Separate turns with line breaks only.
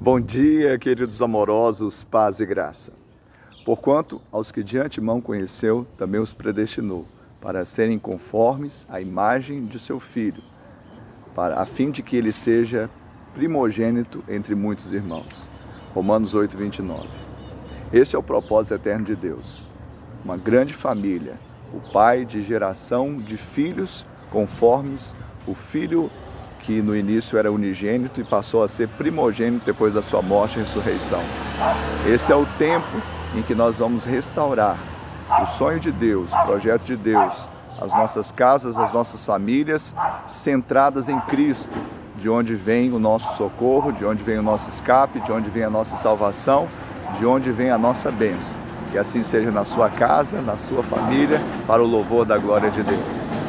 Bom dia, queridos amorosos, paz e graça. Porquanto aos que de antemão conheceu, também os predestinou, para serem conformes à imagem de seu filho, para a fim de que ele seja primogênito entre muitos irmãos. Romanos 8, 29. Esse é o propósito eterno de Deus. Uma grande família, o pai de geração de filhos conformes o filho que no início era unigênito e passou a ser primogênito depois da sua morte e ressurreição. Esse é o tempo em que nós vamos restaurar o sonho de Deus, o projeto de Deus, as nossas casas, as nossas famílias centradas em Cristo, de onde vem o nosso socorro, de onde vem o nosso escape, de onde vem a nossa salvação, de onde vem a nossa bênção. Que assim seja na sua casa, na sua família, para o louvor da glória de Deus.